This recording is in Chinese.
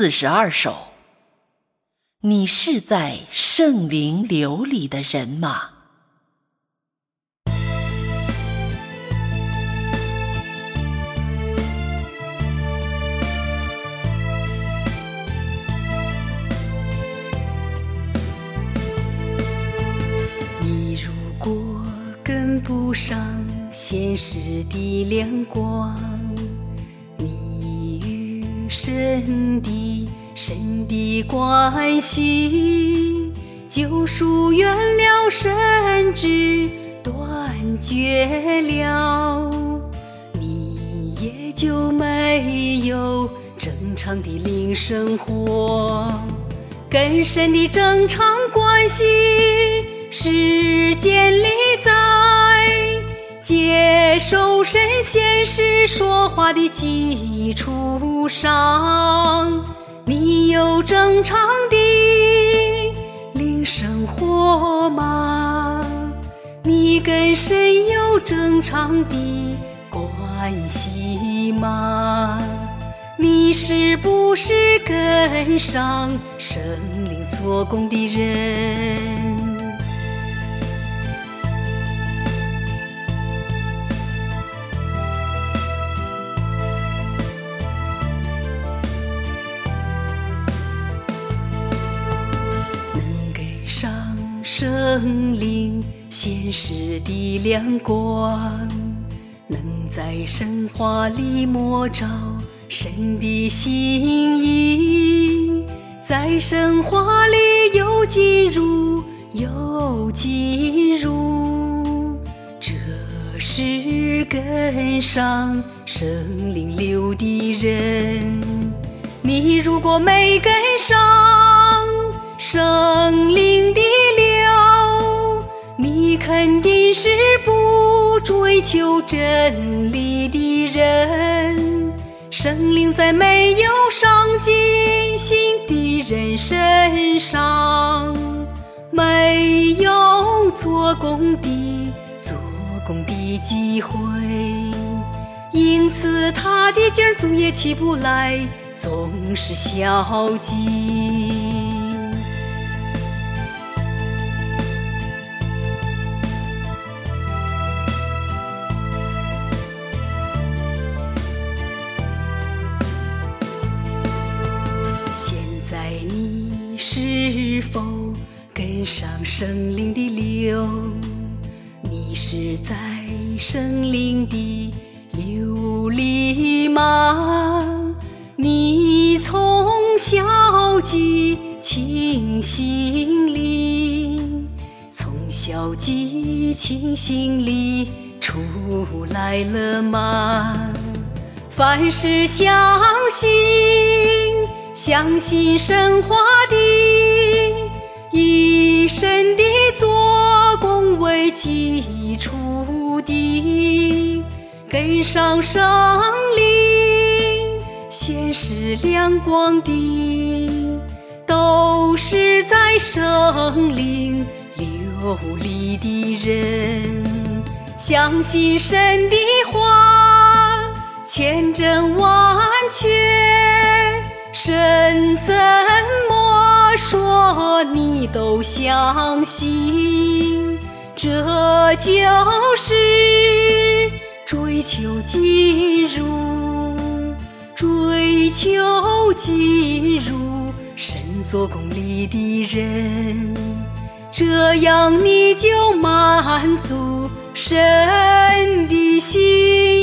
四十二首。你是在圣灵流里的人吗？你如果跟不上现实的亮光，神的。神的关系，救赎远了，甚至断绝了，你也就没有正常的灵生活，跟神的正常关系时间里在接受神现实说话的基础上。你有正常的灵生活吗？你跟神有正常的关系吗？你是不是跟上圣灵做工的人？圣灵现实的亮光，能在神话里摸着神的心意，在神话里又进入又进入，这是跟上圣灵流的人。你如果没跟上圣灵的，肯定是不追求真理的人，生灵在没有上进心的人身上，没有做工的做工的机会，因此他的劲儿总也起不来，总是消极。是否跟上圣灵的流？你是在圣灵的流里吗？你从消极清心里，从消极清心里出来了吗？凡事相信。相信神话的，以神的做工为基础的，跟上圣灵显示亮光的，都是在圣灵流里的人。相信神的话，千真万确。神在你都相信，这就是追求进入，追求进入神做工里的人，这样你就满足神的心。